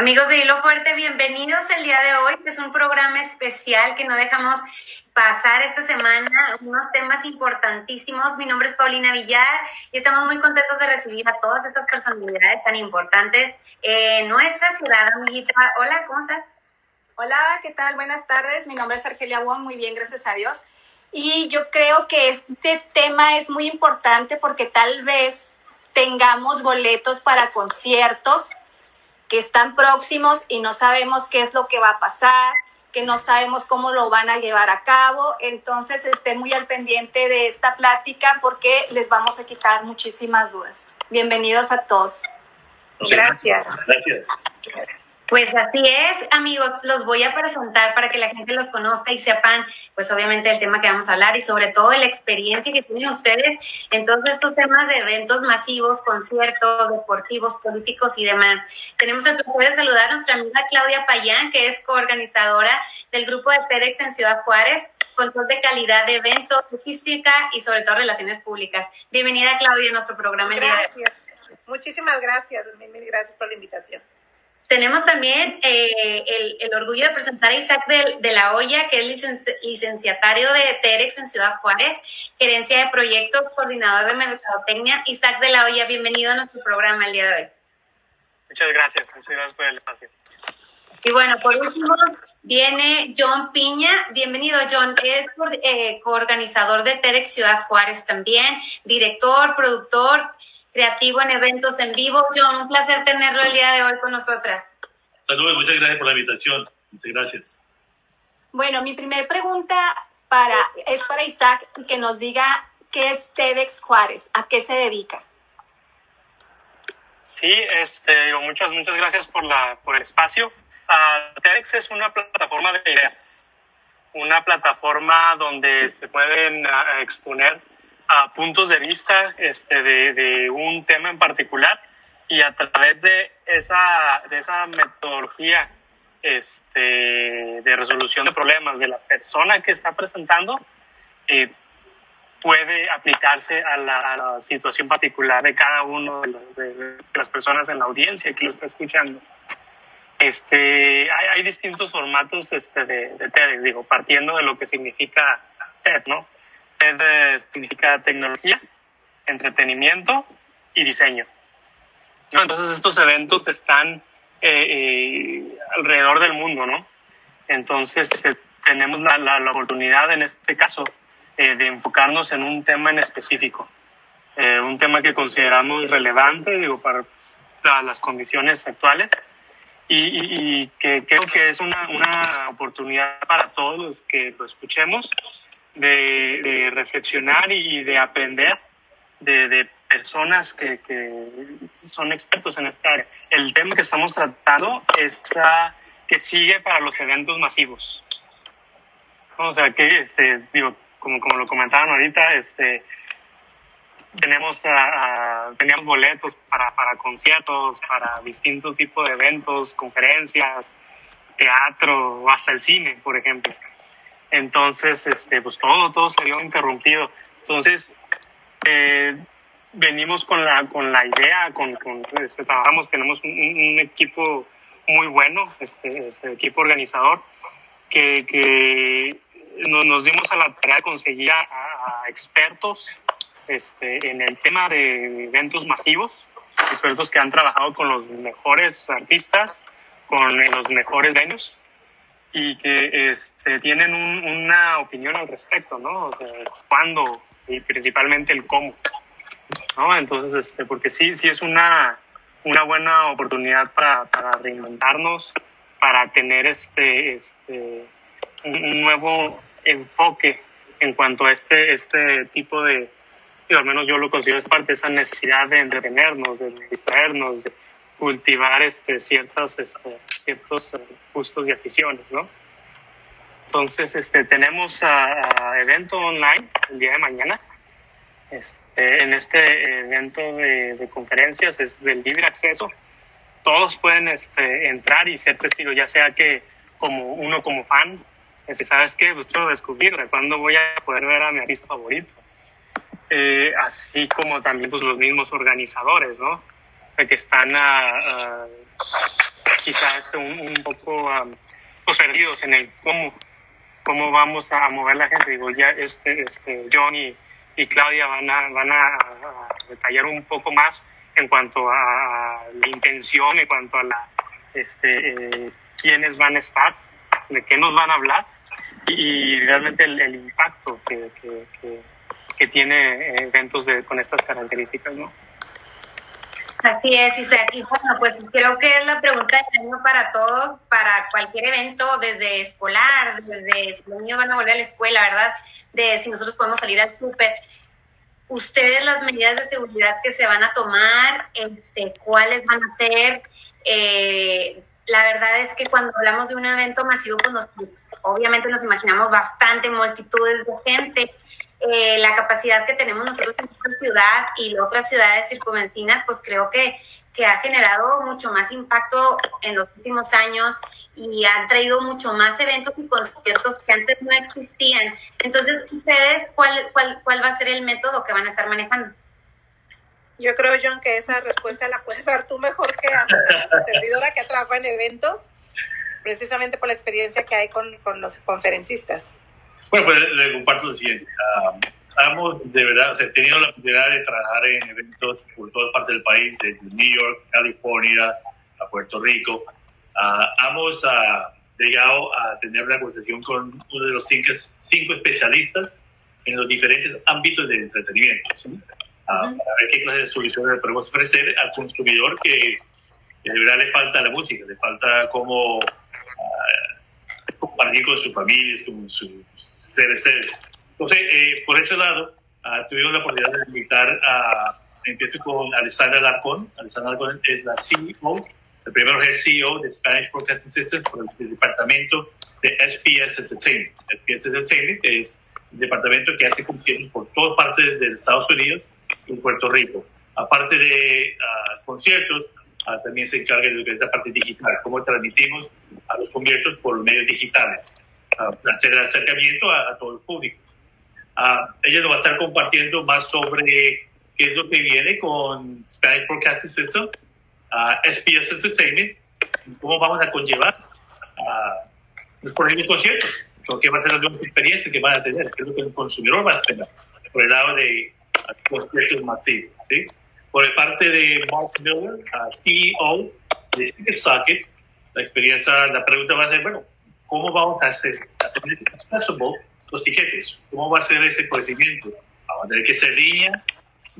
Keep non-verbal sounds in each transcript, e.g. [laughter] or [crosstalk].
Amigos de Hilo Fuerte, bienvenidos el día de hoy, es un programa especial que no dejamos pasar esta semana, unos temas importantísimos. Mi nombre es Paulina Villar y estamos muy contentos de recibir a todas estas personalidades tan importantes en nuestra ciudad, amiguita. Hola, ¿cómo estás? Hola, ¿qué tal? Buenas tardes. Mi nombre es Argelia Wong, muy bien, gracias a Dios. Y yo creo que este tema es muy importante porque tal vez tengamos boletos para conciertos que están próximos y no sabemos qué es lo que va a pasar, que no sabemos cómo lo van a llevar a cabo. Entonces, estén muy al pendiente de esta plática porque les vamos a quitar muchísimas dudas. Bienvenidos a todos. Gracias. Gracias. Pues así es, amigos, los voy a presentar para que la gente los conozca y sepan, pues obviamente el tema que vamos a hablar y sobre todo la experiencia que tienen ustedes en todos estos temas de eventos masivos, conciertos, deportivos, políticos y demás. Tenemos el placer de saludar a nuestra amiga Claudia Payán, que es coorganizadora del grupo de TEDx en Ciudad Juárez, control de calidad de eventos, logística y sobre todo relaciones públicas. Bienvenida Claudia a nuestro programa. Gracias. Muchísimas gracias, mil gracias por la invitación. Tenemos también eh, el, el, orgullo de presentar a Isaac de, de la Hoya, que es licenciatario de TEREX en Ciudad Juárez, gerencia de proyectos, coordinador de mercadotecnia. Isaac de la Hoya, bienvenido a nuestro programa el día de hoy. Muchas gracias, muchas gracias por el espacio. Y bueno, por último, viene John Piña. Bienvenido, John. Es eh, coorganizador de TEDx Ciudad Juárez también, director, productor creativo en eventos en vivo. John, un placer tenerlo el día de hoy con nosotras. Saludos, muchas gracias por la invitación. Muchas gracias. Bueno, mi primera pregunta para, es para Isaac, que nos diga qué es TEDx Juárez, a qué se dedica. Sí, este, muchas, muchas gracias por, la, por el espacio. Uh, TEDx es una plataforma de ideas, una plataforma donde se pueden uh, exponer a puntos de vista este, de, un tema en particular y a través de esa, de esa metodología este, de resolución de problemas de la persona que está presentando, eh, puede aplicarse a la, a situación particular de cada uno de, los, de, las personas en la audiencia que lo está escuchando. Este, hay, hay distintos formatos este, de, de TEDx, digo, partiendo de lo que significa TED, ¿no? TED significa tecnología, entretenimiento y diseño. ¿no? Entonces estos eventos están eh, eh, alrededor del mundo, ¿no? Entonces este, tenemos la, la, la, oportunidad en este caso eh, de enfocarnos en un tema en específico, eh, un tema que consideramos relevante, digo, para, para las condiciones actuales y, y, y, que creo que es una, una oportunidad para todos los que lo escuchemos de, reflexionar y de aprender de, personas que, que, son expertos en esta área. El tema que estamos tratando es a, que sigue para los eventos masivos. O sea, que, este, digo, como, como lo comentaban ahorita, este, tenemos, a, teníamos boletos para, para conciertos, para distintos tipos de eventos, conferencias, teatro, hasta el cine, por ejemplo. Entonces, este, pues todo, todo se vio interrumpido. Entonces, eh, venimos con la, con la idea, con, este, trabajamos, tenemos un, equipo muy bueno, este, este equipo organizador, que, nos, dimos a la tarea de conseguir a, a expertos este, en el tema de eventos masivos, expertos que han trabajado con los mejores artistas, con los mejores venues y que este, tienen un, una opinión al respecto, ¿no? O sea, cuándo y principalmente el cómo, ¿no? Entonces, este, porque sí, sí es una, una buena oportunidad para, para reinventarnos, para tener este, este, un nuevo enfoque en cuanto a este, este tipo de, y al menos yo lo considero es parte de esa necesidad de entretenernos, de distraernos, de cultivar este, ciertas, este, ciertos gustos y aficiones, ¿no? Entonces, este, tenemos a, a evento online el día de mañana. Este, en este evento de, de, conferencias es del libre acceso. Todos pueden este, entrar y ser testigos, ya sea que como uno como fan, este, ¿sabes qué? Pues quiero descubrir cuándo voy a poder ver a mi artista favorito. Eh, así como también pues, los mismos organizadores, ¿no? Que están a, a quizás un, un poco um, pues, perdidos en el cómo, cómo vamos a mover la gente. Digo, ya este, este, John y, Claudia van a, van a, detallar un poco más en cuanto a la intención, en cuanto a la, este, eh, quiénes van a estar, de qué nos van a hablar y, realmente el, el impacto que, que, que, que tiene eventos de, con estas características, ¿no? Así es, Isaac. Y bueno, pues creo que es la pregunta del año para todos, para cualquier evento, desde escolar, desde si los niños van a volver a la escuela, ¿verdad? De si nosotros podemos salir al súper. Ustedes las medidas de seguridad que se van a tomar, este, cuáles van a ser. Eh, la verdad es que cuando hablamos de un evento masivo, pues nos, obviamente nos imaginamos bastante multitudes de gente eh, la capacidad que tenemos nosotros en esta ciudad y otras ciudades circunvencinas, pues creo que, que ha generado mucho más impacto en los últimos años y han traído mucho más eventos y conciertos que antes no existían. Entonces, ustedes, ¿cuál, cuál, cuál va a ser el método que van a estar manejando? Yo creo, John, que esa respuesta la puedes dar tú mejor que a la servidora que trabaja en eventos, precisamente por la experiencia que hay con, con los conferencistas. Bueno, pues le comparto lo siguiente. Uh, hemos de verdad o sea, tenido la oportunidad de trabajar en eventos por todas partes del país, desde New York, California, a Puerto Rico. Uh, hemos uh, llegado a tener una conversación con uno de los cinco, cinco especialistas en los diferentes ámbitos del entretenimiento, ¿sí? para ver qué clase de soluciones podemos ofrecer al consumidor que, que, de verdad le falta la música, le falta cómo compartir con sus familias, con sus seres. Entonces, eh, por ese lado, uh, tuvimos la oportunidad de invitar a, empiezo con Alessandra Larcón. Alessandra Larcón es la CEO, el primero es CEO de Spanish Broadcasting System por el departamento de SPS Entertainment. SPS Entertainment es el departamento que hace conciertos por todas partes de Estados Unidos y Puerto Rico. Aparte de uh, conciertos, uh, también se encarga de la parte digital, cómo transmitimos a los conciertos por medios digitales hacer el acercamiento a, todo el público. Uh, ella nos va a estar compartiendo más sobre qué es lo que viene con Spanish Broadcasting System, uh, SPS Entertainment, cómo vamos a conllevar uh, los próximos conciertos, qué va a ser la nueva experiencia que van a tener, qué es lo que el consumidor va a esperar, por el lado de conciertos masivos. ¿sí? Por el parte de Mark Miller, CEO de Socket, la experiencia, la pregunta va a ser, bueno, ¿cómo vamos a hacer los tiquetes? ¿Cómo va a ser ese procedimiento? Vamos a tener que ser línea,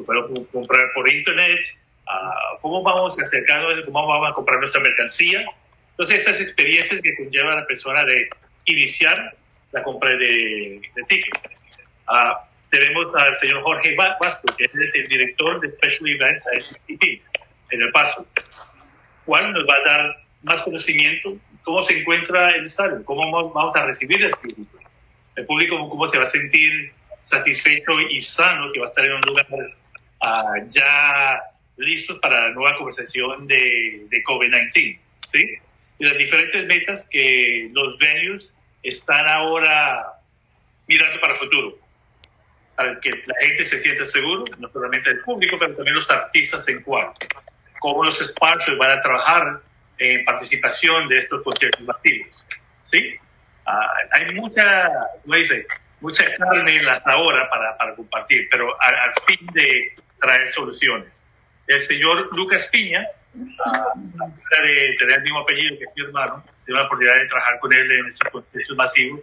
podemos comprar por internet, uh, ¿cómo vamos a acercarnos, cómo vamos a comprar nuestra mercancía? Entonces, esas experiencias que conlleva a la persona de iniciar la compra de, de ticket. Uh, tenemos al señor Jorge Vasco, que es el director de Special Events en El Paso, cual nos va a dar más conocimiento cómo se encuentra el estadio, cómo vamos a recibir el público. El público cómo se va a sentir satisfecho y sano, que va a estar en un lugar uh, ya listo para la nueva conversación de, de COVID-19. ¿sí? Y las diferentes metas que los venues están ahora mirando para el futuro. Para que la gente se sienta seguro, no solamente el público, pero también los artistas en cuanto. Cómo los sponsors van a trabajar en participación de estos conciertos masivos. ¿sí? Uh, hay mucha, ¿cómo dice? mucha carne hasta ahora para, para compartir, pero al, al, fin de traer soluciones. El señor Lucas Piña, uh, de tener el mismo apellido que mi hermano, tuve la oportunidad de trabajar con él en estos conciertos masivos.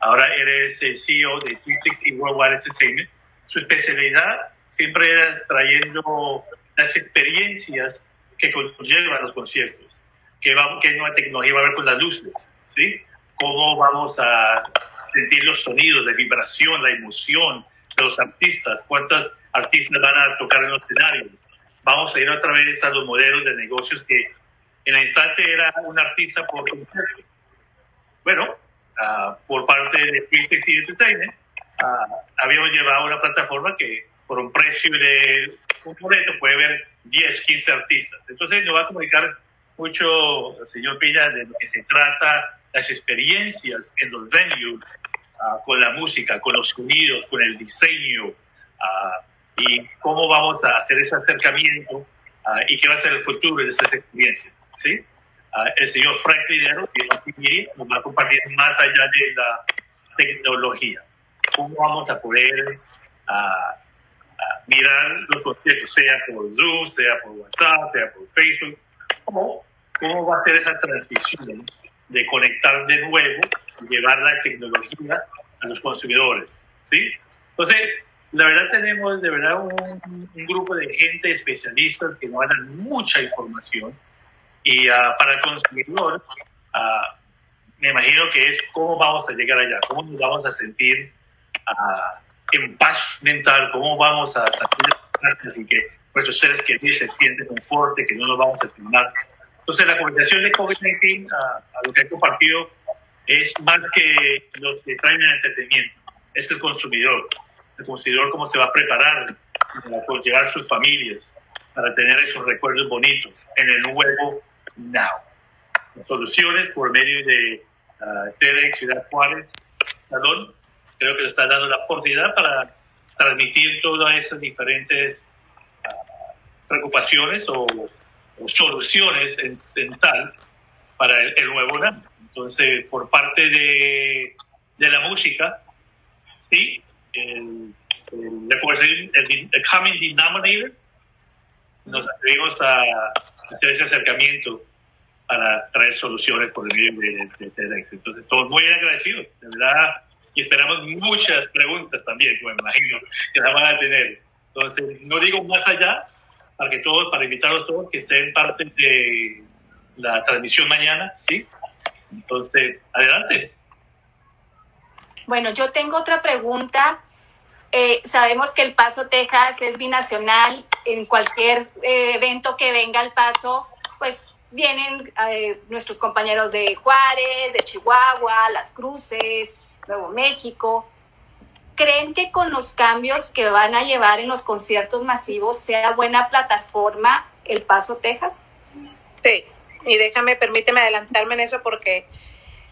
Ahora eres el CEO de 360 Worldwide Entertainment. Su especialidad siempre era trayendo las experiencias que conllevan los conciertos qué, va, qué nueva tecnología va a haber con las luces, ¿sí? Cómo vamos a sentir los sonidos, la vibración, la emoción de los artistas, cuántas artistas van a tocar en los escenarios. Vamos a ir otra vez a los modelos de negocios que en el instante era un artista por concierto. Bueno, uh, por parte de 360 Entertainment, uh, habíamos llevado una plataforma que por un precio de un boleto puede ver 10, 15 artistas. Entonces nos va a comunicar mucho, señor Piña, de lo que se trata, las experiencias en los venues, uh, con la música, con los sonidos, con el diseño, uh, y cómo vamos a hacer ese acercamiento uh, y qué va a ser el futuro de esas experiencias. ¿sí? el señor Frank Lidero, que nos va a compartir más allá de la tecnología. ¿Cómo vamos a poder mirar los conciertos, sea por Zoom, sea por WhatsApp, sea por Facebook? ¿Cómo, cómo va a ser esa transición de conectar de nuevo y llevar la tecnología a los consumidores? ¿sí? Entonces, la verdad tenemos de verdad un, grupo de gente especialistas que nos dan mucha información y ah, para el consumidor uh, me imagino que es cómo vamos a llegar allá, cómo nos vamos a sentir uh, en paz mental, cómo vamos a sentir así que nuestros seres queridos se sienten conforte, que no nos vamos a enfermar. Entonces la conversación de COVID-19, a lo que he compartido, es más que los que traen el entretenimiento, es el consumidor el consumidor cómo se va a preparar para llevar a sus familias, para tener esos recuerdos bonitos en el nuevo Now. Soluciones por medio de uh, TEDx Ciudad Juárez, Salón, creo que le está dando la oportunidad para transmitir todas esas diferentes ah, preocupaciones o, soluciones en, tal para el, nuevo Now. Entonces, por parte de, de la música, sí, el, la conversación, el, common denominator, nos atrevimos a hacer ese acercamiento para traer soluciones por el medio de, TEDx. Entonces, todos muy agradecidos, de verdad, y esperamos muchas preguntas también, me imagino que las van a tener. Entonces, no digo más allá, para que todos, para invitarlos todos que estén parte de la transmisión mañana, ¿sí? Entonces, adelante. Bueno, yo tengo otra pregunta eh, sabemos que el Paso Texas es binacional. En cualquier eh, evento que venga al Paso, pues vienen eh, nuestros compañeros de Juárez, de Chihuahua, Las Cruces, Nuevo México. ¿Creen que con los cambios que van a llevar en los conciertos masivos sea buena plataforma el Paso Texas? Sí, y déjame, permíteme adelantarme en eso porque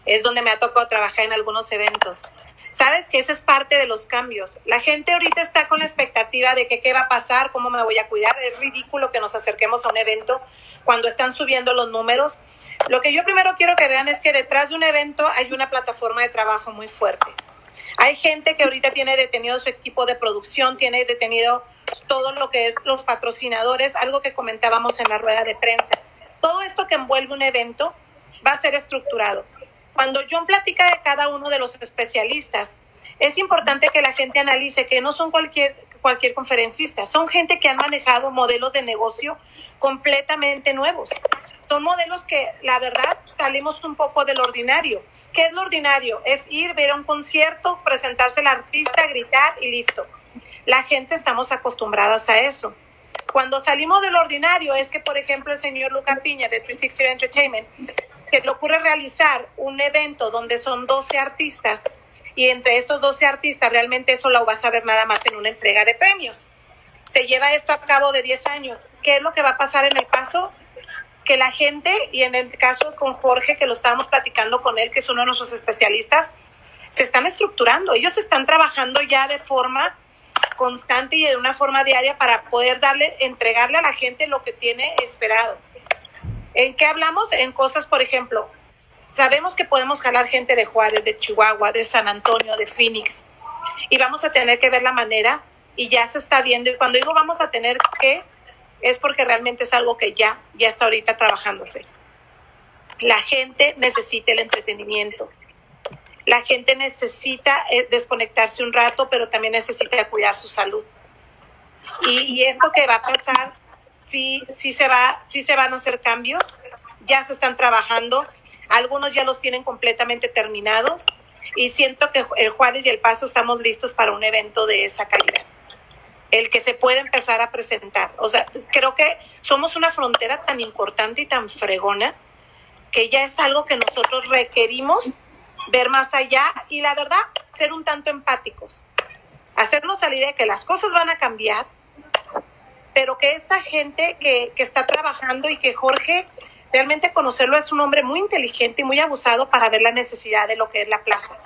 es donde me ha tocado trabajar en algunos eventos. Sabes que ese es parte de los cambios. La gente ahorita está con la expectativa de que qué va a pasar, cómo me voy a cuidar. Es ridículo que nos acerquemos a un evento cuando están subiendo los números. Lo que yo primero quiero que vean es que detrás de un evento hay una plataforma de trabajo muy fuerte. Hay gente que ahorita tiene detenido su equipo de producción, tiene detenido todo lo que es los patrocinadores, algo que comentábamos en la rueda de prensa. Todo esto que envuelve un evento va a ser estructurado. Cuando John platica de cada uno de los especialistas, es importante que la gente analice que no son cualquier, cualquier conferencista, son gente que han manejado modelos de negocio completamente nuevos. Son modelos que, la verdad, salimos un poco del ordinario. ¿Qué es lo ordinario? Es ir, ver un concierto, presentarse al artista, gritar y listo. La gente estamos acostumbradas a eso. Cuando salimos del ordinario es que, por ejemplo, el señor Luca Piña de 360 Entertainment se le ocurre realizar un evento donde son 12 artistas y entre estos 12 artistas realmente eso lo vas a ver nada más en una entrega de premios. Se lleva esto a cabo de 10 años. ¿Qué es lo que va a pasar en el paso? Que la gente, y en el caso con Jorge, que lo estábamos platicando con él, que es uno de nuestros especialistas, se están estructurando. Ellos están trabajando ya de forma constante y de una forma diaria para poder darle, entregarle a la gente lo que tiene esperado. ¿En qué hablamos? En cosas, por ejemplo, sabemos que podemos jalar gente de Juárez, de Chihuahua, de San Antonio, de Phoenix, y vamos a tener que ver la manera, y ya se está viendo, y cuando digo vamos a tener que, es porque realmente es algo que ya, ya está ahorita trabajándose. La gente necesita el entretenimiento. La gente necesita eh, desconectarse un rato, pero también necesita cuidar su salud. Y, esto que va a pasar sí, se va, sí se van a hacer cambios, ya se están trabajando, algunos ya los tienen completamente terminados y siento que el Juárez y el Paso estamos listos para un evento de esa calidad. El que se puede empezar a presentar. O sea, creo que somos una frontera tan importante y tan fregona que ya es algo que nosotros requerimos ver más allá y la verdad, ser un tanto empáticos. Hacernos la de que las cosas van a cambiar, pero que esta gente que, que está trabajando y que Jorge realmente conocerlo es un hombre muy inteligente y muy abusado para ver la necesidad de lo que es la plaza.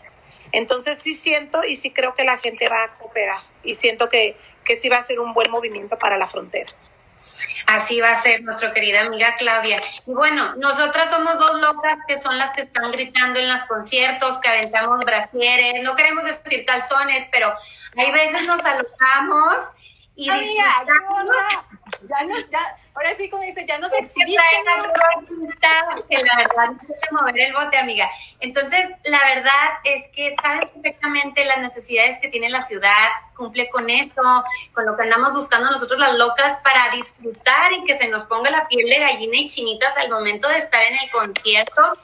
Entonces sí siento y sí creo que la gente va a cooperar y siento que, que sí va a ser un buen movimiento para la frontera. Así va a ser nuestra querida amiga Claudia. Y bueno, nosotras somos dos locas que son las que están gritando en los conciertos, que aventamos brasieres, no queremos decir calzones, pero hay veces nos alojamos y Amiga, ya nos, ya, ahora sí como dice, ya nos exhibiste. Que la verdad no mover el bote, amiga. Entonces, la verdad es que saben perfectamente las necesidades que tiene la ciudad, cumple con esto, con lo que andamos buscando nosotros las locas para disfrutar y que se nos ponga la piel de gallina y chinitas al momento de estar en el concierto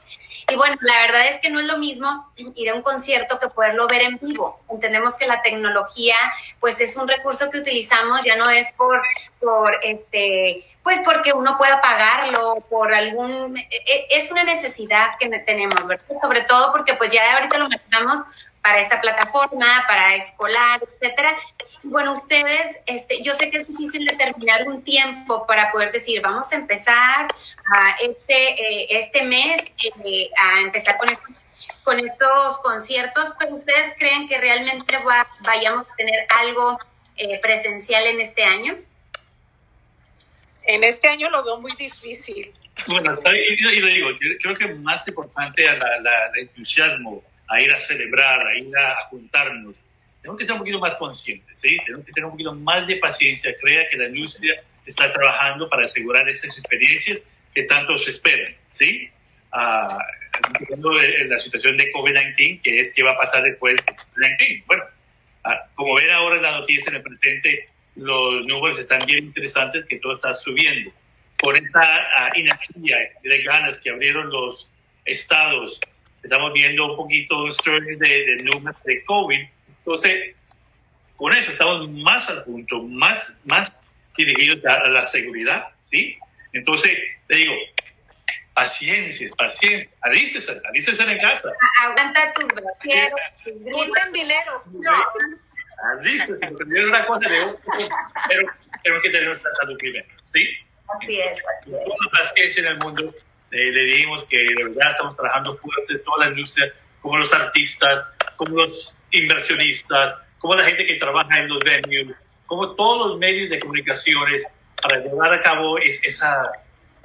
y bueno, la verdad es que no es lo mismo ir a un concierto que poderlo ver en vivo. Entendemos que la tecnología, pues es un recurso que utilizamos, ya no es por, por este, pues porque uno pueda pagarlo, por algún, e, e, es una necesidad que tenemos, ¿verdad? Sobre todo porque pues ya ahorita lo manejamos para esta plataforma, para escolar, etcétera, bueno, ustedes, este, yo sé que es difícil determinar un tiempo para poder decir, vamos a empezar a este, eh, este mes eh, a empezar con, con estos conciertos, pero ustedes creen que realmente vayamos a tener algo eh, presencial en este año? En este año lo veo muy difícil. Bueno, y le digo, creo que más importante a la, entusiasmo, a ir a celebrar, a ir a juntarnos, tenemos que ser un poquito más conscientes, ¿sí? Tenemos que tener un poquito más de paciencia. Crea que la industria está trabajando para asegurar esas experiencias que tanto se esperan, ¿sí? Uh, la situación de COVID-19, que es qué va a pasar después de COVID-19. Bueno, ah, como ven ahora en la noticia en el presente, los números están bien interesantes, que todo está subiendo. Por esta uh, energía de ganas que abrieron los estados, estamos viendo un poquito un story de, de números de COVID entonces, con eso estamos más al punto, más, más dirigidos a la seguridad, ¿sí? Entonces, le digo, paciencia, paciencia, alícese, alícese en casa. Aguanta tus brasieros, junten dinero. Alícese, porque es una cosa de otro, pero tenemos que tener nuestra salud primero, ¿sí? Así es, así es. Toda paciencia en el mundo, eh, le dijimos que de verdad estamos trabajando fuertes, toda la industria, como los artistas, como los inversionistas, como la gente que trabaja en los venues, como todos los medios de comunicaciones para llevar a cabo esa,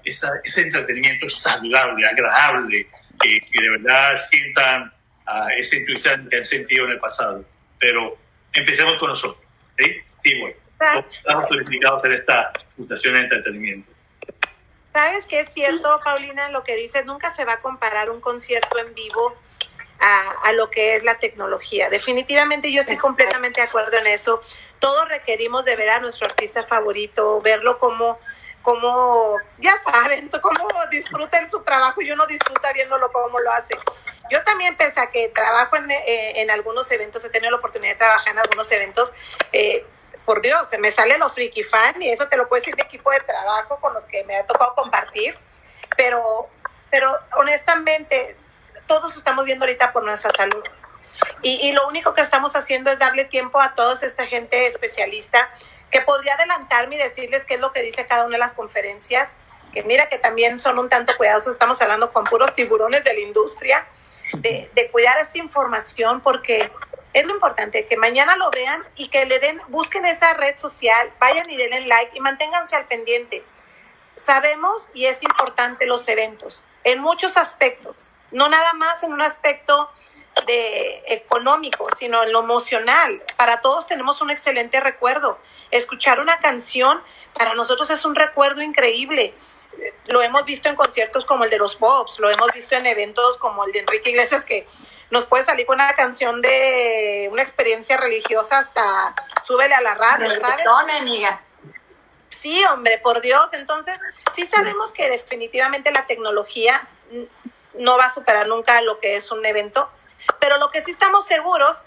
ese entretenimiento saludable, agradable, que, de verdad sientan uh, esa intuición que han sentido en el pasado. Pero empecemos con nosotros. ¿sí? Sí, bueno. Estamos purificados en esta situación de entretenimiento. ¿Sabes qué es cierto, Paulina? Lo que dices, nunca se va a comparar un concierto en vivo a, lo que es la tecnología. Definitivamente yo estoy completamente de acuerdo en eso. Todos requerimos de ver a nuestro artista favorito, verlo como, como ya saben, cómo disfruta su trabajo y uno disfruta viéndolo cómo lo hace. Yo también, pese a que trabajo en, eh, en algunos eventos, he tenido la oportunidad de trabajar en algunos eventos, eh, por Dios, se me sale lo friki fan y eso te lo puede decir mi equipo de trabajo con los que me ha tocado compartir, pero, pero honestamente todos estamos viendo ahorita por nuestra salud. Y, lo único que estamos haciendo es darle tiempo a toda esta gente especialista que podría adelantarme y decirles qué es lo que dice cada una de las conferencias, que mira que también son un tanto cuidadosos, estamos hablando con puros tiburones de la industria, de, de cuidar esa información porque es lo importante, que mañana lo vean y que le den, busquen esa red social, vayan y denle like y manténganse al pendiente. Sabemos y es importante los eventos en muchos aspectos, no nada más en un aspecto de económico, sino en lo emocional. Para todos tenemos un excelente recuerdo. Escuchar una canción para nosotros es un recuerdo increíble. Lo hemos visto en conciertos como el de los Pops, lo hemos visto en eventos como el de Enrique Iglesias que nos puede salir con una canción de una experiencia religiosa hasta súbele a la radio, ¿sabes? amiga. Sí, hombre, por Dios. Entonces, sí sabemos que definitivamente la tecnología no va a superar nunca lo que es un evento, pero lo que sí estamos seguros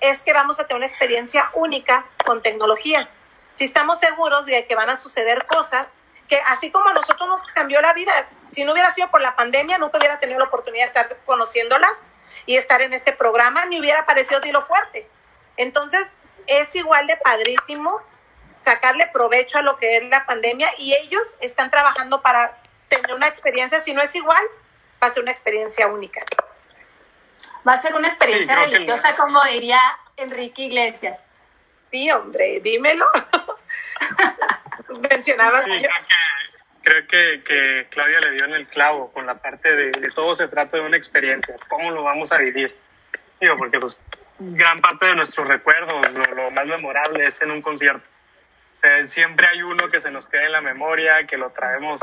es que vamos a tener una experiencia única con tecnología. Si estamos seguros de que van a suceder cosas que así como a nosotros nos cambió la vida, si no hubiera sido por la pandemia, nunca hubiera tenido la oportunidad de estar conociéndolas y estar en este programa, ni hubiera aparecido Tiro Fuerte. Entonces, es igual de padrísimo sacarle provecho a lo que es la pandemia y ellos están trabajando para tener una experiencia, si no es igual, va a ser una experiencia única. Va a ser una experiencia religiosa, como diría Enrique Iglesias. Sí, hombre, dímelo. [laughs] [laughs] mencionabas. Sí, creo que, que, Claudia le dio en el clavo con la parte de, de, todo se trata de una experiencia, cómo lo vamos a vivir. Digo, porque pues, gran parte de nuestros recuerdos, lo, lo más memorable es en un concierto. O sea, siempre hay uno que se nos queda en la memoria, que lo traemos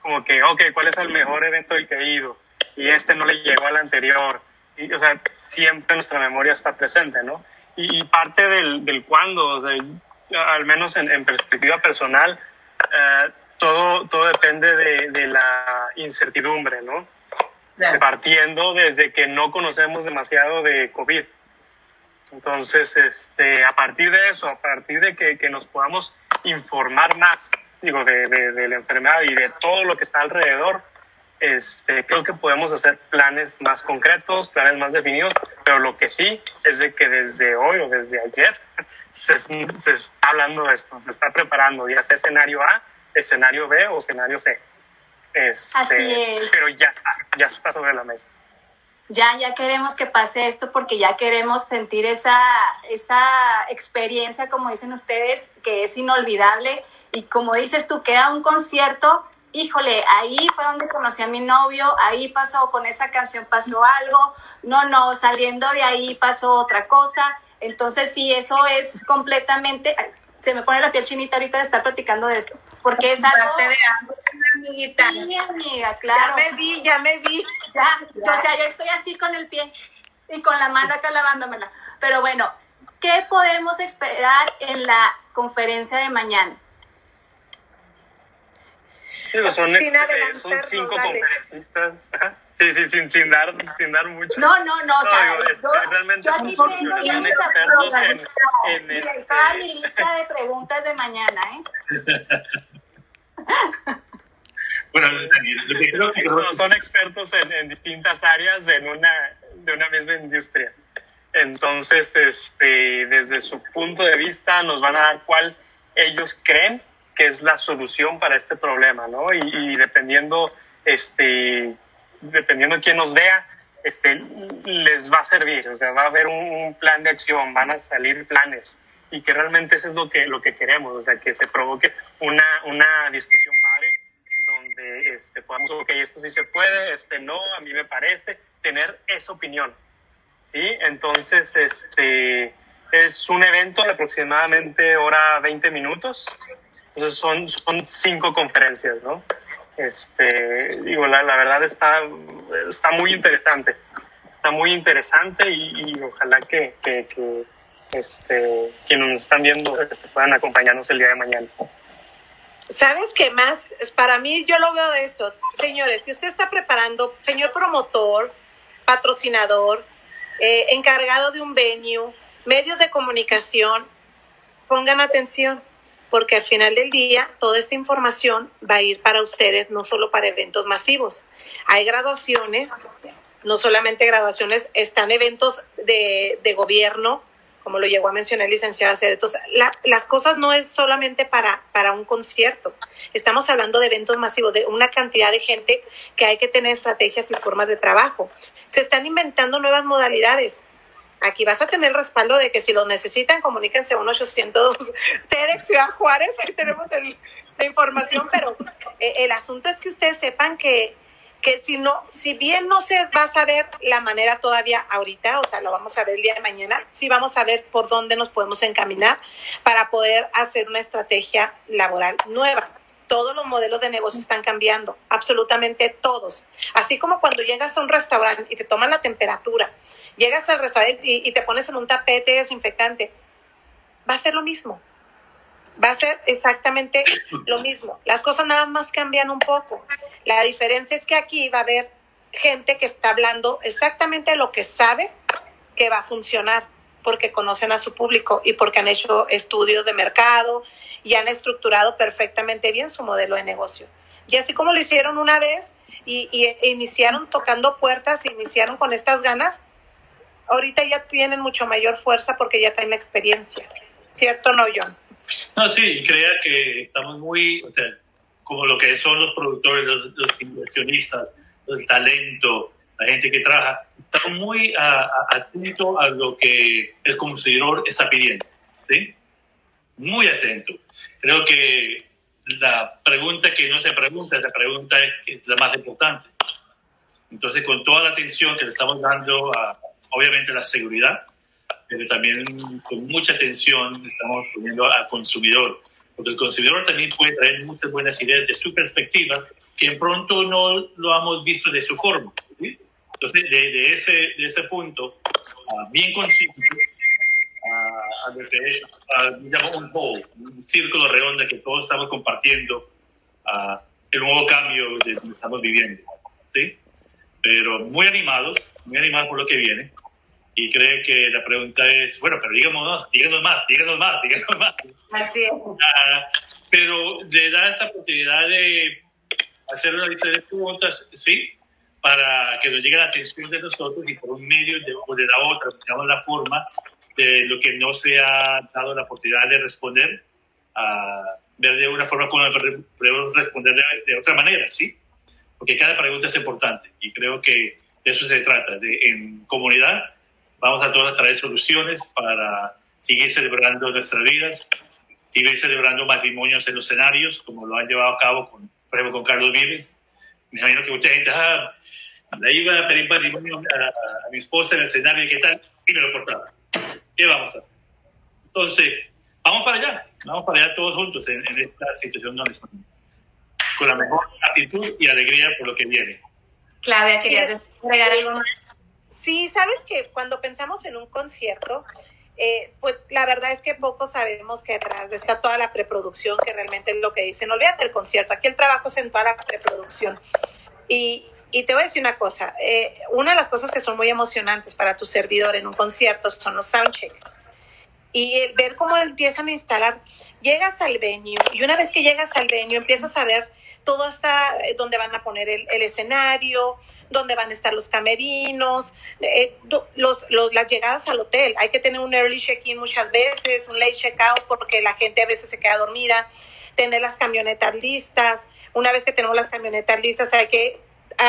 como que, ok, ¿cuál es el mejor evento del que he ido? Y este no le llegó al anterior. Y, o sea, siempre nuestra memoria está presente, ¿no? Y, y parte del, del cuándo, o sea, al menos en, en perspectiva personal, eh, todo, todo depende de, de, la incertidumbre, ¿no? Claro. Partiendo desde que no conocemos demasiado de COVID. Entonces, este, a partir de eso, a partir de que, que nos podamos informar más, digo, de, de, de, la enfermedad y de todo lo que está alrededor, este, creo que podemos hacer planes más concretos, planes más definidos, pero lo que sí es de que desde hoy o desde ayer se, se está hablando de esto, se está preparando, ya sea escenario A, escenario B o escenario C. Este, Así es. Pero ya está, ya está sobre la mesa. Ya, ya queremos que pase esto porque ya queremos sentir esa, esa experiencia, como dicen ustedes, que es inolvidable. Y como dices tú, queda un concierto híjole, ahí fue donde conocí a mi novio, ahí pasó, con esa canción pasó algo, no, no, saliendo de ahí pasó otra cosa. Entonces, sí, eso es completamente, se me pone la piel chinita ahorita de estar platicando de esto, porque es algo... De amiguita. Sí, amiga, claro. Ya me vi, ya me vi. Ya, ya. o sea, yo estoy así con el pie y con la mano acá lavándomela. Pero bueno, ¿qué podemos esperar en la conferencia de mañana? Sí, pues son, este, son cinco conferencistas. Sí, sí, sin, sin, dar, sin dar mucho. No, no, no, o sea, no, este, yo, realmente yo son aquí tengo soluciones lista, expertos en, en, Mira, este, toda mi lista de preguntas de mañana, ¿eh? [laughs] Bueno, lo que creo que... no, son expertos en, en, distintas áreas en una, de una misma industria. Entonces, este, desde su punto de vista, nos van a dar cuál ellos creen que es la solución para este problema, ¿no? Y, y dependiendo, este, dependiendo de quién nos vea, este, les va a servir, o sea, va a haber un, un, plan de acción, van a salir planes. Y que realmente eso es lo que, lo que queremos, o sea, que se provoque una, una discusión padre donde este, podamos, ok, esto sí se puede, este no, a mí me parece, tener esa opinión, ¿sí? Entonces, este, es un evento de aproximadamente hora 20 minutos, entonces son, son cinco conferencias, ¿no? Este, digo, la, la verdad está, está muy interesante. Está muy interesante y, ojalá que, que, que, este, quienes nos están viendo este, puedan acompañarnos el día de mañana. ¿Sabes qué más? Para mí, yo lo veo de estos. Señores, si usted está preparando, señor promotor, patrocinador, eh, encargado de un venue, medios de comunicación, pongan atención porque al final del día toda esta información va a ir para ustedes, no solo para eventos masivos. Hay graduaciones, no solamente graduaciones, están eventos de, de gobierno, como lo llegó a mencionar el licenciado Acer. Entonces, la, las cosas no es solamente para, para un concierto. Estamos hablando de eventos masivos, de una cantidad de gente que hay que tener estrategias y formas de trabajo. Se están inventando nuevas modalidades. Aquí vas a tener respaldo de que si lo necesitan, comuníquense a 1-800 TEDx Ciudad Juárez, ahí tenemos la información, pero eh, el asunto es que ustedes sepan que, que si no, si bien no se va a saber la manera todavía ahorita, o sea, lo vamos a ver el día de mañana, sí vamos a ver por dónde nos podemos encaminar para poder hacer una estrategia laboral nueva todos los modelos de negocio están cambiando, absolutamente todos. Así como cuando llegas a un restaurante y te toman la temperatura, llegas al restaurante y, te pones en un tapete desinfectante, va a ser lo mismo. Va a ser exactamente lo mismo. Las cosas nada más cambian un poco. La diferencia es que aquí va a haber gente que está hablando exactamente lo que sabe que va a funcionar, porque conocen a su público y porque han hecho estudios de mercado y han estructurado perfectamente bien su modelo de negocio. Y así como lo hicieron una vez y e iniciaron tocando puertas, iniciaron con estas ganas, ahorita ya tienen mucho mayor fuerza porque ya traen experiencia. ¿Cierto no, John? No, sí, crea que estamos muy, o como lo que son los productores, los, los inversionistas, el talento, la gente que trabaja, estamos muy atentos a lo que el consumidor está pidiendo, ¿sí? muy atento. Creo que la pregunta que no se pregunta, la pregunta es la más importante. Entonces, con toda la atención que le estamos dando a, obviamente, la seguridad, pero también con mucha atención estamos poniendo al consumidor, porque el consumidor también puede traer muchas buenas ideas de su perspectiva que en pronto no lo hemos visto de su forma. Entonces, de, ese, de ese punto, uh, bien consciente, a, lo que es, un, un círculo redondo que todos estamos compartiendo el nuevo cambio que estamos viviendo. ¿sí? Pero muy animados, muy animados por lo que viene. Y creo que la pregunta es, bueno, pero díganos más, díganos más, díganos más, [laughs] díganos más. Así es. Ah, pero le da esta oportunidad de hacer una lista de preguntas, sí, para que nos llegue la atención de nosotros y por un medio de, o de la otra, digamos la forma de lo que no se ha dado la oportunidad de responder, a ver de una forma como podemos responder de, otra manera, ¿sí? Porque cada pregunta es importante y creo que de eso se trata, de en comunidad vamos a todos a traer soluciones para seguir celebrando nuestras vidas, seguir celebrando matrimonios en los escenarios, como lo han llevado a cabo, con, por ejemplo, con Carlos Vives. Me imagino que mucha gente, ah, la iba a pedir matrimonio a, mi esposa en el escenario y qué tal, y me lo portaba. ¿Qué vamos a hacer? Entonces, vamos para allá, vamos para allá todos juntos en, esta situación donde estamos, con la mejor actitud y alegría por lo que viene. Claudia, ¿querías agregar algo más? Sí, sabes que cuando pensamos en un concierto, eh, pues la verdad es que poco sabemos que atrás está toda la preproducción, que realmente es lo que dicen. Olvídate del concierto, aquí el trabajo es en toda la preproducción. Y, y te voy a decir una cosa, eh, una de las cosas que son muy emocionantes para tu servidor en un concierto son los soundcheck. Y ver cómo empiezan a instalar, llegas al venue y una vez que llegas al venue empiezas a ver todo hasta eh, donde van a poner el, escenario, dónde van a estar los camerinos, eh, los, las llegadas al hotel. Hay que tener un early check-in muchas veces, un late check-out porque la gente a veces se queda dormida, tener las camionetas listas. Una vez que tenemos las camionetas listas hay que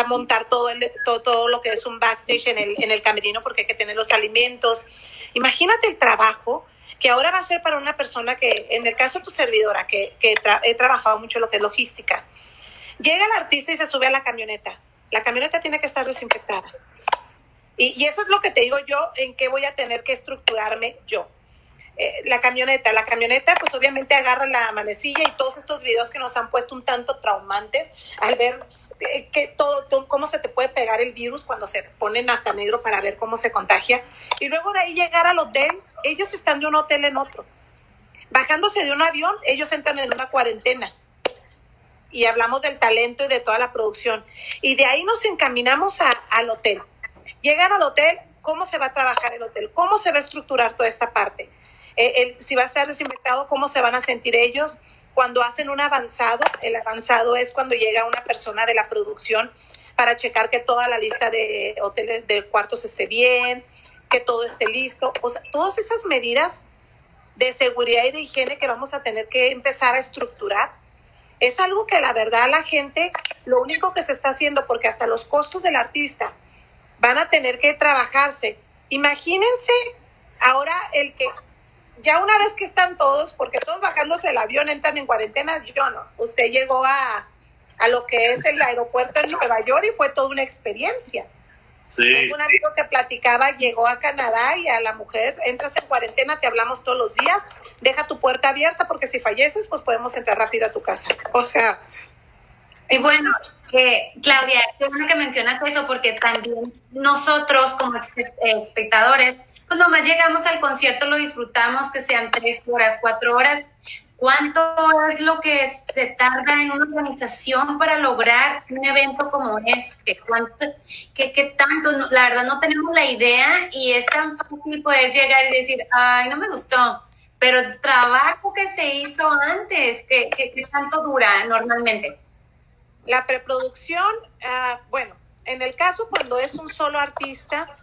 montar todo, el, todo, todo, lo que es un backstage en el, en el camerino porque hay que tener los alimentos. Imagínate el trabajo que ahora va a ser para una persona que, en el caso de tu servidora, que, que he trabajado mucho lo que es logística, llega el artista y se sube a la camioneta. La camioneta tiene que estar desinfectada. Y, y eso es lo que te digo yo, en qué voy a tener que estructurarme yo. Eh, la camioneta, la camioneta pues obviamente agarra la manecilla y todos estos videos que nos han puesto un tanto traumantes al ver eh, que todo, cómo se te puede pegar el virus cuando se ponen hasta negro para ver cómo se contagia. Y luego de ahí llegar al hotel, ellos están de un hotel en otro. Bajándose de un avión, ellos entran en una cuarentena. Y hablamos del talento y de toda la producción. Y de ahí nos encaminamos a, al hotel. Llegan al hotel, ¿cómo se va a trabajar el hotel? ¿Cómo se va a estructurar toda esta parte? Eh, si va a ser desinfectado, ¿cómo se van a sentir ellos? Cuando hacen un avanzado, el avanzado es cuando llega una persona de la producción para checar que toda la lista de hoteles de cuartos esté bien, que todo esté listo. O sea, todas esas medidas de seguridad y de higiene que vamos a tener que empezar a estructurar, es algo que la verdad la gente, lo único que se está haciendo, porque hasta los costos del artista van a tener que trabajarse. Imagínense ahora el que ya una vez que están todos, porque todos bajándose el avión entran en cuarentena, yo no. Usted llegó a, a lo que es el aeropuerto en Nueva York y fue toda una experiencia. Sí. Un amigo que platicaba llegó a Canadá y a la mujer, entras en cuarentena, te hablamos todos los días, deja tu puerta abierta porque si falleces, pues podemos entrar rápido a tu casa. O sea... Y bueno, que Claudia, qué bueno que mencionas eso porque también nosotros como espectadores pues nomás llegamos al concierto, lo disfrutamos, que sean tres horas, cuatro horas. ¿Cuánto es lo que se tarda en una organización para lograr un evento como este? ¿Cuánto, qué, qué tanto? La verdad no tenemos la idea y es tan fácil poder llegar y decir, ay, no me gustó. Pero el trabajo que se hizo antes, ¿qué, qué, tanto dura normalmente? La preproducción, uh, bueno, en el caso cuando es un solo artista,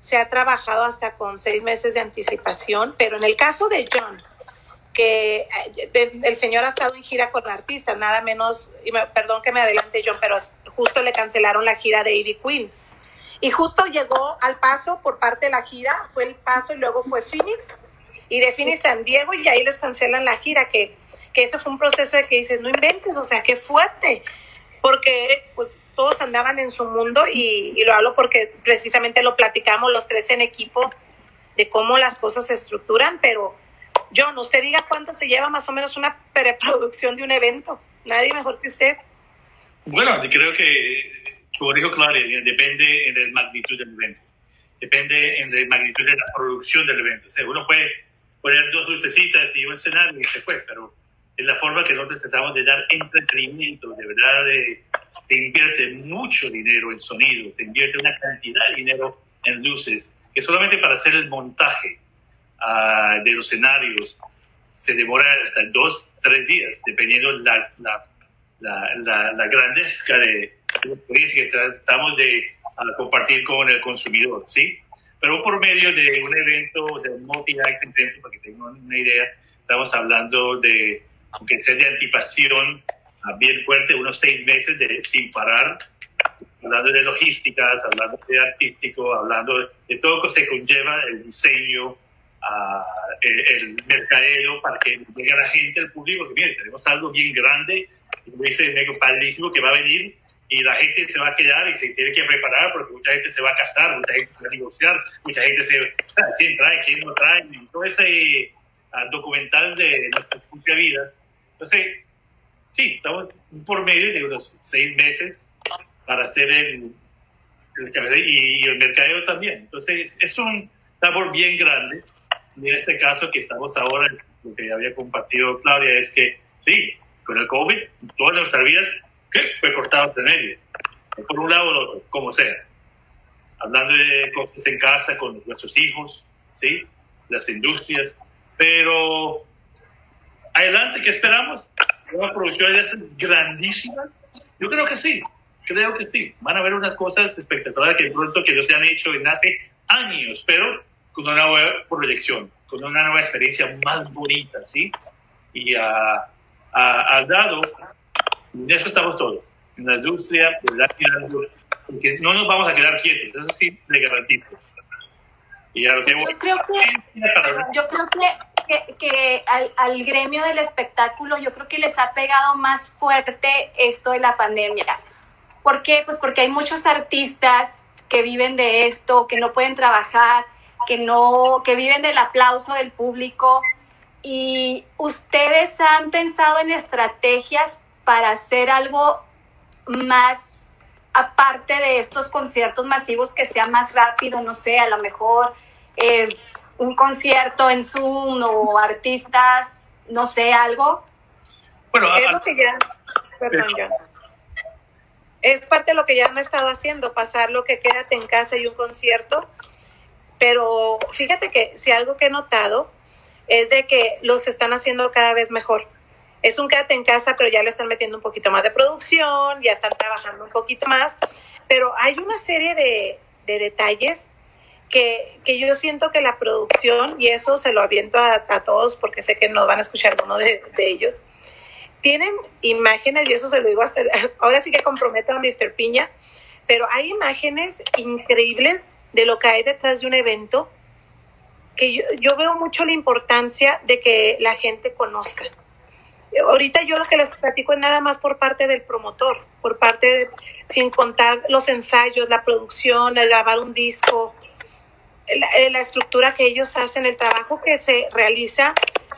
se ha trabajado hasta con seis meses de anticipación, pero en el caso de John, que eh, el señor ha estado en gira con artistas, nada menos, y perdón que me adelante John, pero justo le cancelaron la gira de Ivy Queen. Y justo llegó al paso por parte de la gira, fue el paso y luego fue Phoenix. y define San Diego y ahí les cancelan la gira, que, que eso fue un proceso de que dices, no inventes, o sea, qué fuerte, porque pues todos andaban en su mundo y, y lo hablo porque precisamente lo platicamos los tres en equipo de cómo las cosas se estructuran, pero John, usted diga cuánto se lleva más o menos una preproducción de un evento. Nadie mejor que usted. Bueno, yo creo que, como dijo Claudia, depende de la magnitud del evento. Depende en la magnitud de la producción del evento. O sea, uno puede poner dos lucecitas y un escenario y se fue, pero es la forma que nosotros tratamos de dar entretenimiento, de verdad, se invierte mucho dinero en sonido, se invierte una cantidad de dinero en luces, que solamente para hacer el montaje uh, de los escenarios se demora hasta dos, tres días, dependiendo la, la, la, la, grandeza de la experiencia que tratamos de compartir con el consumidor, ¿sí? Pero por medio de un evento, de un multi-act evento, para que tengan una idea, estamos hablando de, aunque sea de anticipación bien fuerte, unos seis meses de, sin parar, hablando de logísticas, hablando de artístico, hablando de todo lo que se conlleva el diseño, el, mercadeo para que llegue a la gente, al público, que mire, tenemos algo bien grande, como dice Nego, padrísimo, que va a venir y la gente se va a quedar y se tiene que preparar porque mucha gente se va a casar, mucha gente va a negociar, mucha gente se... ¿Quién trae? ¿Quién no trae? Y todo ese uh, documental de nuestras propias vidas. Entonces, sí, estamos por medio de unos seis meses para hacer el, el y, y el mercadeo también. Entonces, es un labor bien grande en este caso que estamos ahora, lo que había compartido Claudia, es que sí, con el COVID, todas nuestras vidas ¿qué? fue cortado de medio, por un lado o el otro, como sea. Hablando de cosas en casa con nuestros hijos, ¿sí? las industrias, pero adelante, ¿qué esperamos? Una producciones grandísimas. Yo creo que sí, creo que sí. Van a haber unas cosas espectaculares que pronto que no se han hecho en hace años, pero con una nueva proyección, con una nueva experiencia más bonita, ¿sí? Y ha, dado, en eso estamos todos, en la industria, ¿verdad? porque no nos vamos a quedar quietos, eso sí, le garantizo. Y ya lo tengo. Yo creo que, yo creo que, que, al, al, gremio del espectáculo, yo creo que les ha pegado más fuerte esto de la pandemia. ¿Por qué? Pues porque hay muchos artistas que viven de esto, que no pueden trabajar, que no, que viven del aplauso del público. Y ustedes han pensado en estrategias para hacer algo más aparte de estos conciertos masivos que sea más rápido, no sé, a lo mejor eh, un concierto en Zoom o artistas, no sé, algo. Bueno, es lo que ya, perdón, ya. Es parte de lo que ya han estado haciendo, pasar lo que quédate en casa y un concierto pero fíjate que si algo que he notado es de que los están haciendo cada vez mejor. Es un quédate en casa, pero ya le están metiendo un poquito más de producción, ya están trabajando un poquito más, pero hay una serie de, de detalles que, que, yo siento que la producción, y eso se lo aviento a, a todos porque sé que nos van a escuchar uno de, de, ellos, tienen imágenes, y eso se lo digo hasta, [laughs] ahora sí que comprometo a Mr. Piña, pero hay imágenes increíbles de lo que hay detrás de un evento que yo, yo, veo mucho la importancia de que la gente conozca. Ahorita yo lo que les platico es nada más por parte del promotor, por parte, de, sin contar los ensayos, la producción, el grabar un disco, la, eh, la, estructura que ellos hacen, el trabajo que se realiza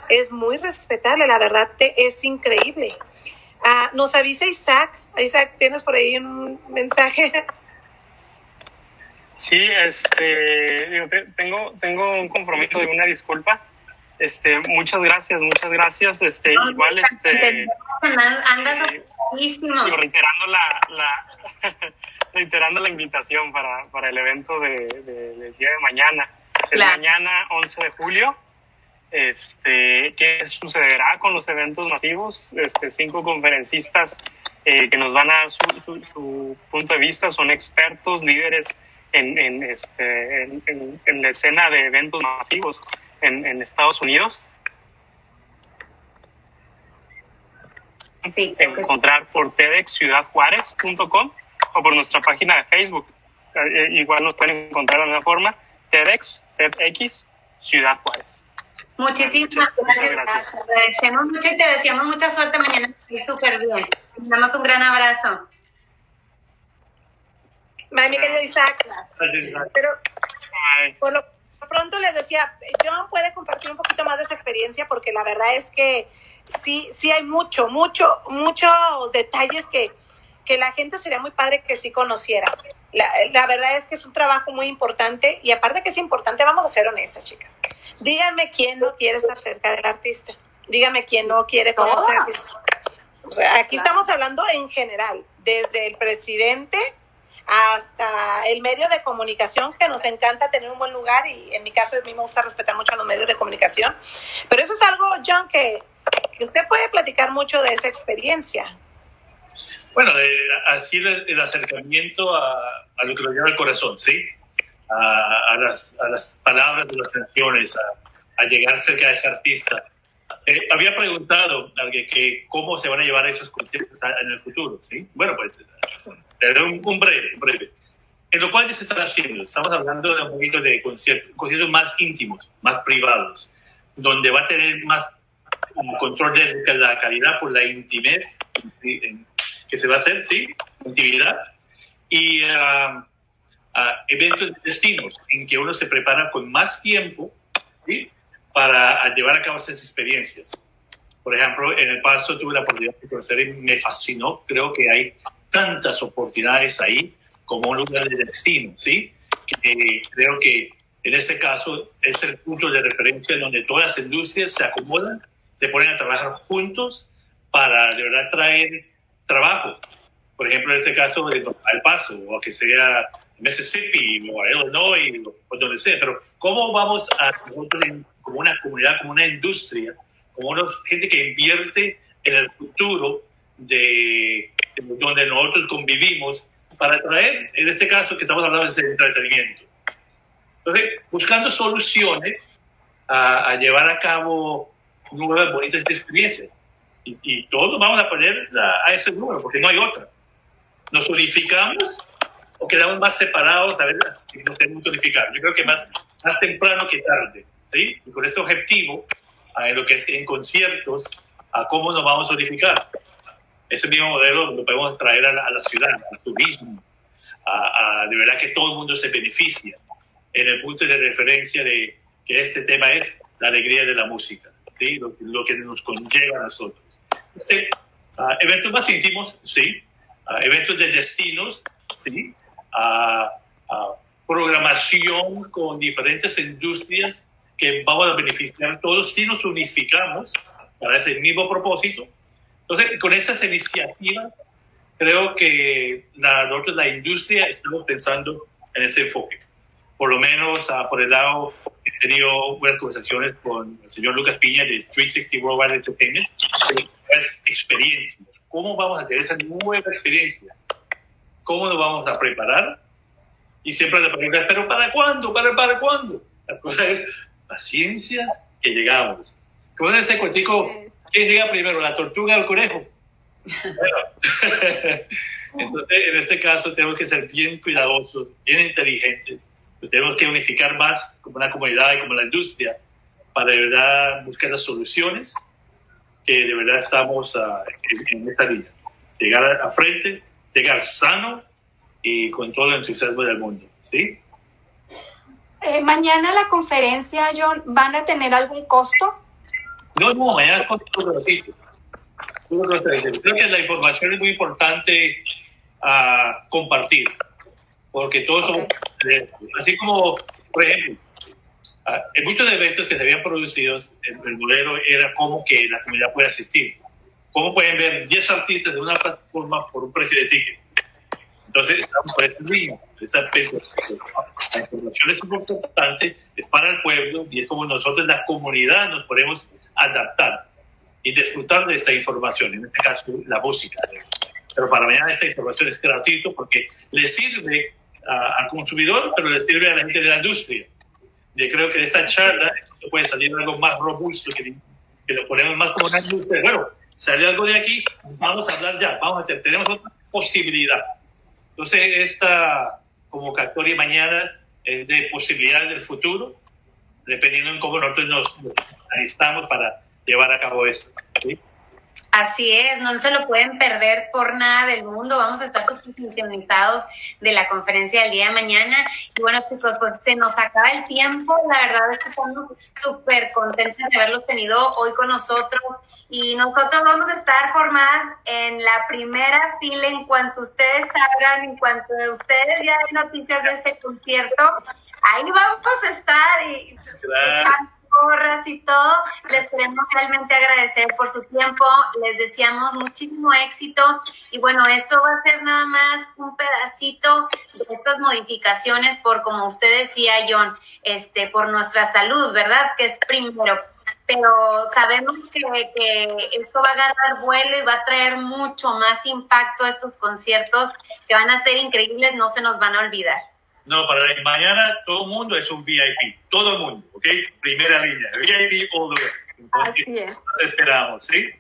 es muy respetable, la verdad es increíble. Ah, nos avisa Isaac. Isaac, ¿tienes por ahí un mensaje? Sí, este, tengo, tengo un compromiso de una disculpa. Este, muchas gracias, muchas gracias. Este, igual, este, andas eh, reiterando la, la [laughs] reiterando la invitación para, para el evento de, de, del día de mañana. Es mañana 11 de julio este, qué sucederá con los eventos masivos. Este, cinco conferencistas eh, que nos van a dar su, su, punto de vista, son expertos, líderes en, en, este, en, en la escena de eventos masivos en, Estados Unidos. Sí. Encontrar por tedxciudadjuárez.com o por nuestra página de Facebook. Eh, igual nos pueden encontrar de una forma, TEDx, TEDx, Ciudad Juárez. Muchísimas gracias. Te agradecemos mucho y te deseamos mucha suerte mañana. Súper bien. Te damos un gran abrazo. mi querido Isaac. Pero por lo pronto les decía, John puede compartir un poquito más de esa experiencia porque la verdad es que sí, sí hay mucho, mucho, muchos detalles que, que la gente sería muy padre que sí conociera. La, la, verdad es que es un trabajo muy importante y aparte que es importante, vamos a ser honestas, chicas. Díganme quién no quiere estar cerca del artista. Díganme quién no quiere conocer. O sea, aquí estamos hablando en general, desde el presidente hasta el medio de comunicación, que nos encanta tener un buen lugar y en mi caso a mí me gusta respetar mucho a los medios de comunicación. Pero eso es algo, John, que, que usted puede platicar mucho de esa experiencia. Bueno, así el, acercamiento a, a, lo que lo lleva el corazón, ¿sí? A, a, las, a las palabras de las canciones, a, llegar cerca de ese artista. Eh, había preguntado que, que, cómo se van a llevar esos conciertos en el futuro, ¿sí? Bueno, pues un, un, breve, un breve. En lo cual ya se está haciendo, estamos hablando de un poquito de conciertos, conciertos más íntimos, más privados, donde va a tener más control de la calidad por la intimez que se va a hacer, ¿sí? Intimidad. Y uh, eventos de destinos en que uno se prepara con más tiempo, ¿sí? Para llevar a cabo esas experiencias. Por ejemplo, en el paso tuve la oportunidad de conocer y me fascinó. Creo que hay tantas oportunidades ahí como un lugar de destino, ¿sí? Que, creo que en ese caso es el punto de referencia donde todas las industrias se acomodan, se ponen a trabajar juntos para de verdad traer trabajo. Por ejemplo, en este caso de El Paso, o que sea Mississippi, o Illinois, o donde sea. Pero, ¿cómo vamos a como una comunidad, como una industria, como una gente que invierte en el futuro de donde nosotros convivimos para traer, en este caso que estamos hablando de entretenimiento. Entonces, buscando soluciones a, a llevar a cabo nuevas, bonitas experiencias. Y, y, todos vamos a poner a, a, ese número, porque no hay otra. ¿Nos unificamos o quedamos más separados? A ver, nos tenemos que unificar. Yo creo que más, más temprano que tarde, ¿sí? Y con ese objetivo, en lo que es en conciertos, a cómo nos vamos a unificar ese mismo modelo lo podemos traer a la, ciudad, al turismo, a, de verdad que todo el mundo se beneficia en el punto de referencia de que este tema es la alegría de la música, ¿sí? lo, lo que nos conlleva a nosotros. Uh, eventos más íntimos, sí. Eventos de destinos, sí. Programación con diferentes industrias que vamos a beneficiar todos si nos unificamos para ese mismo propósito entonces, con esas iniciativas, creo que la, nosotros, la industria, estamos pensando en ese enfoque. Por lo menos, uh, por el lado, he tenido buenas conversaciones con el señor Lucas Piña de 360 Worldwide Entertainment. Es experiencia. ¿Cómo vamos a tener esa nueva experiencia? ¿Cómo nos vamos a preparar? Y siempre la pregunta ¿pero para cuándo? ¿Para, para cuándo? La cosa es, paciencias que llegamos. Como es ese cuentico ¿Quién llega primero, la tortuga o el conejo? [laughs] [laughs] Entonces, en este caso tenemos que ser bien cuidadosos, bien inteligentes. Tenemos que unificar más como una comunidad y como la industria para de verdad buscar las soluciones que de verdad estamos uh, en, en, esta línea. Llegar a, frente, llegar sano y con todo el entusiasmo del mundo. ¿sí? Eh, mañana la conferencia, John, ¿van a tener algún costo? No, no, mañana con todo Creo que la información es muy importante a compartir, porque todos son, así como, por ejemplo, en muchos eventos que se habían producido, el, modelo era como que la comunidad puede asistir. ¿Cómo pueden ver 10 artistas de una plataforma por un precio de ticket? Entonces, por ese. Esa la información es importante, es para el pueblo y es como nosotros, la comunidad, nos podemos adaptar y disfrutar de esta información, en este caso la música. Pero para mañana esta información es gratuito porque le sirve a, al consumidor, pero le sirve a la gente de la industria. Yo creo que de esta charla puede salir algo más robusto, que, que lo ponemos más como una industria. Bueno, sale algo de aquí, vamos a hablar ya, vamos a tenemos otra posibilidad. Entonces, esta convocatoria mañana es de posibilidades del futuro, dependiendo en cómo nosotros nos, nos alistamos para llevar a cabo esto. ¿sí? Así es, no se lo pueden perder por nada del mundo. Vamos a estar súper sintonizados de la conferencia del día de mañana. Y bueno, chicos, pues se nos acaba el tiempo. La verdad es que estamos súper contentos de haberlos tenido hoy con nosotros. Y nosotros vamos a estar formadas en la primera fila en cuanto ustedes salgan, en cuanto ustedes ya den noticias de ese concierto. Ahí vamos a estar y Claro. Y todo. Les queremos realmente agradecer por su tiempo. Les deseamos muchísimo éxito. Y bueno, esto va a ser nada más un pedacito de estas modificaciones por, como usted decía, John, este, por nuestra salud, ¿verdad? Que es primero. Pero sabemos que esto va a agarrar vuelo y va a traer mucho más impacto a estos conciertos que van a ser increíbles, no se nos van a olvidar. No, para mañana todo el mundo es un VIP, todo el mundo, ¿ok? Primera línea, VIP all the way. Entonces, Así es. nos esperamos, ¿sí?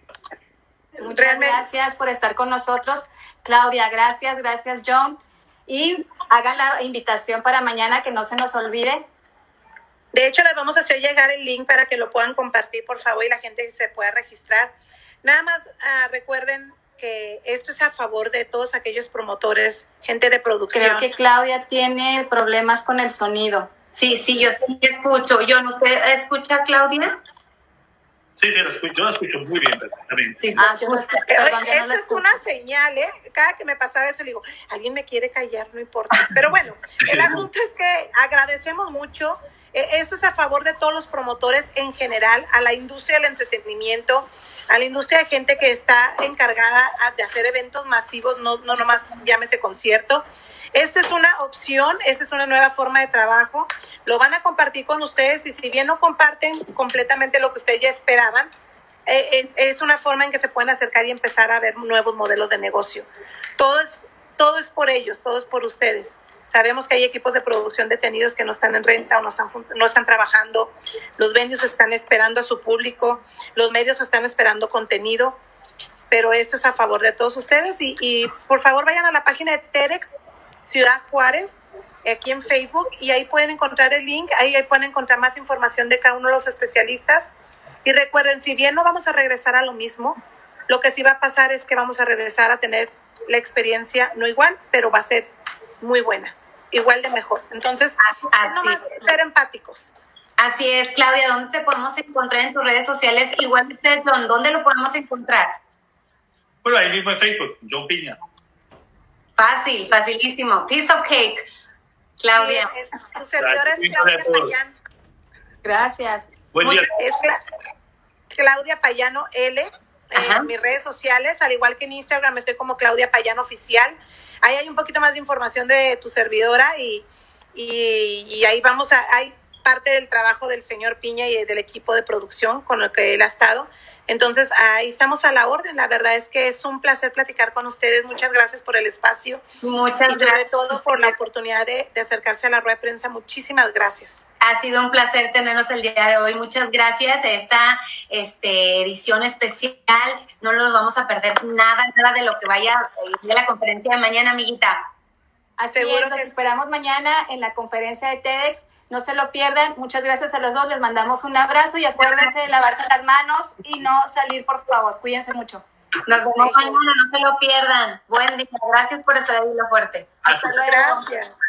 Muchas Realmente- gracias por estar con nosotros. Claudia, gracias, gracias John. Y hagan la invitación para mañana, que no se nos olvide. De hecho, les vamos a hacer llegar el link para que lo puedan compartir, por favor, y la gente se pueda registrar. Nada más ah, recuerden que esto es a favor de todos aquellos promotores, gente de producción. Creo que Claudia tiene problemas con el sonido. Sí, sí, yo sí escucho. John, ¿usted escucha, Claudia? Sí, sí, lo escucho, yo lo escucho muy bien, perfectamente. Sí, Ah, yo no escucho, perdón, yo no la es escucho. una señal, ¿eh? Cada que me pasaba eso, le digo, alguien me quiere callar, no importa. Pero bueno, el [laughs] asunto es que agradecemos mucho. Eh, Esto es a favor de todos los promotores en general, a la industria del entretenimiento, a la industria de gente que está encargada a- de hacer eventos masivos, no, no nomás llámese concierto. Esta es una opción, esta es una nueva forma de trabajo. Lo van a compartir con ustedes y si bien no comparten completamente lo que ustedes ya esperaban, eh, eh, es una forma en que se pueden acercar y empezar a ver nuevos modelos de negocio. Todo es, todo es por ellos, todo es por ustedes. Sabemos que hay equipos de producción detenidos que no están en renta o no están, no están trabajando. Los venues están esperando a su público, los medios están esperando contenido, pero esto es a favor de todos ustedes. Y, y por favor vayan a la página de TEDx Ciudad Juárez, aquí en Facebook, y ahí pueden encontrar el link, ahí, ahí pueden encontrar más información de cada uno de los especialistas. Y recuerden, si bien no vamos a regresar a lo mismo, lo que sí va a pasar es que vamos a regresar a tener la experiencia, no igual, pero va a ser muy buena, igual de mejor. Entonces, Así nomás es. ser empáticos. Así es, Claudia, ¿dónde te podemos encontrar en tus redes sociales? Igual usted, John, ¿dónde lo podemos encontrar? Bueno, ahí mismo en Facebook, John Piña. Fácil, facilísimo. Piece of cake. Claudia. Sí, eh, tu servidora es Gracias. Claudia. Payán. Gracias. Buen día. Es Cla- Claudia Payano L Ajá. en mis redes sociales, al igual que en Instagram estoy como Claudia Payano Oficial. Ahí hay un poquito más de información de tu servidora y, y, y ahí vamos a, hay parte del trabajo del señor Piña y del equipo de producción con el que él ha estado. Entonces, ahí estamos a la orden. La verdad es que es un placer platicar con ustedes. Muchas gracias por el espacio Muchas y sobre gracias. todo por la oportunidad de, de acercarse a la rueda de prensa. Muchísimas gracias. Ha sido un placer tenerlos el día de hoy. Muchas gracias. Esta este, edición especial no nos vamos a perder nada, nada de lo que vaya de la conferencia de mañana, amiguita. Así Seguro es, que sí. esperamos mañana en la conferencia de TEDx. No se lo pierdan. Muchas gracias a los dos. Les mandamos un abrazo y acuérdense de lavarse las manos y no salir, por favor. Cuídense mucho. Nos vemos mañana, no se lo pierdan. Buen día. Gracias por estar ahí, lo fuerte. Hasta luego. Gracias.